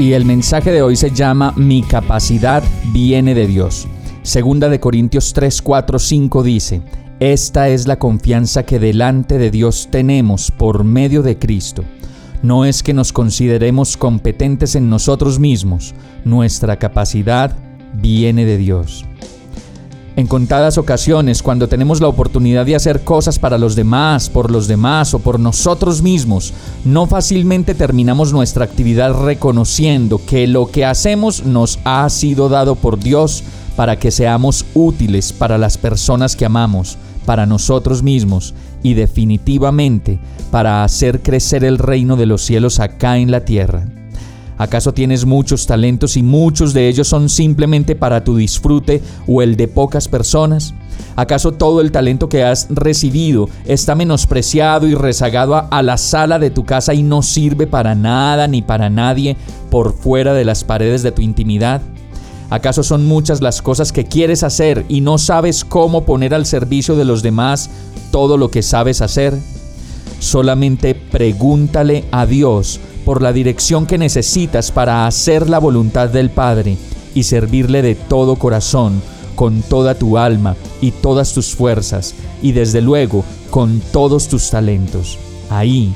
Y el mensaje de hoy se llama Mi capacidad viene de Dios. Segunda de Corintios 3, 4, 5 dice, esta es la confianza que delante de Dios tenemos por medio de Cristo. No es que nos consideremos competentes en nosotros mismos, nuestra capacidad viene de Dios. En contadas ocasiones, cuando tenemos la oportunidad de hacer cosas para los demás, por los demás o por nosotros mismos, no fácilmente terminamos nuestra actividad reconociendo que lo que hacemos nos ha sido dado por Dios para que seamos útiles para las personas que amamos para nosotros mismos y definitivamente para hacer crecer el reino de los cielos acá en la tierra. ¿Acaso tienes muchos talentos y muchos de ellos son simplemente para tu disfrute o el de pocas personas? ¿Acaso todo el talento que has recibido está menospreciado y rezagado a, la sala de tu casa y no sirve para nada ni para nadie por fuera de las paredes de tu intimidad? ¿Acaso son muchas las cosas que quieres hacer y no sabes cómo poner al servicio de los demás todo lo que sabes hacer? Solamente pregúntale a Dios por la dirección que necesitas para hacer la voluntad del Padre y servirle de todo corazón, con toda tu alma y todas tus fuerzas, y desde luego con todos tus talentos. Ahí,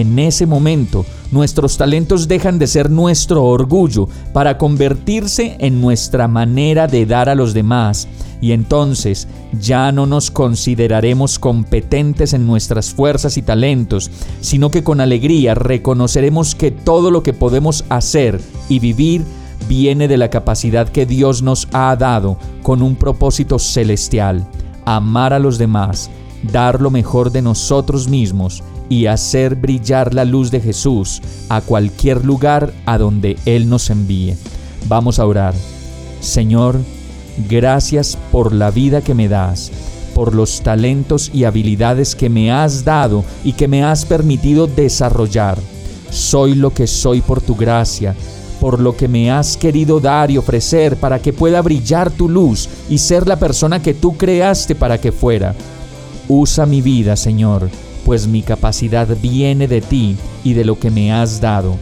en ese momento, nuestros talentos dejan de ser nuestro orgullo para convertirse en nuestra manera de dar a los demás. Y entonces ya no nos consideraremos competentes en nuestras fuerzas y talentos, sino que con alegría reconoceremos que todo lo que podemos hacer y vivir viene de la capacidad que Dios nos ha dado con un propósito celestial, amar a los demás, dar lo mejor de nosotros mismos y hacer brillar la luz de Jesús a cualquier lugar a donde Él nos envíe. Vamos a orar. Señor, gracias por la vida que me das, por los talentos y habilidades que me has dado y que me has permitido desarrollar. Soy lo que soy por tu gracia, por lo que me has querido dar y ofrecer para que pueda brillar tu luz y ser la persona que tú creaste para que fuera. Usa mi vida, Señor pues mi capacidad viene de ti y de lo que me has dado.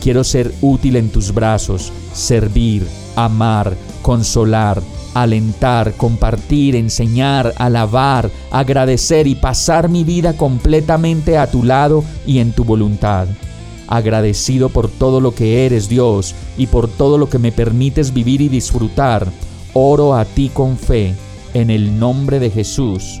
Quiero ser útil en tus brazos, servir, amar, consolar, alentar, compartir, enseñar, alabar, agradecer y pasar mi vida completamente a tu lado y en tu voluntad. Agradecido por todo lo que eres Dios y por todo lo que me permites vivir y disfrutar, oro a ti con fe, en el nombre de Jesús.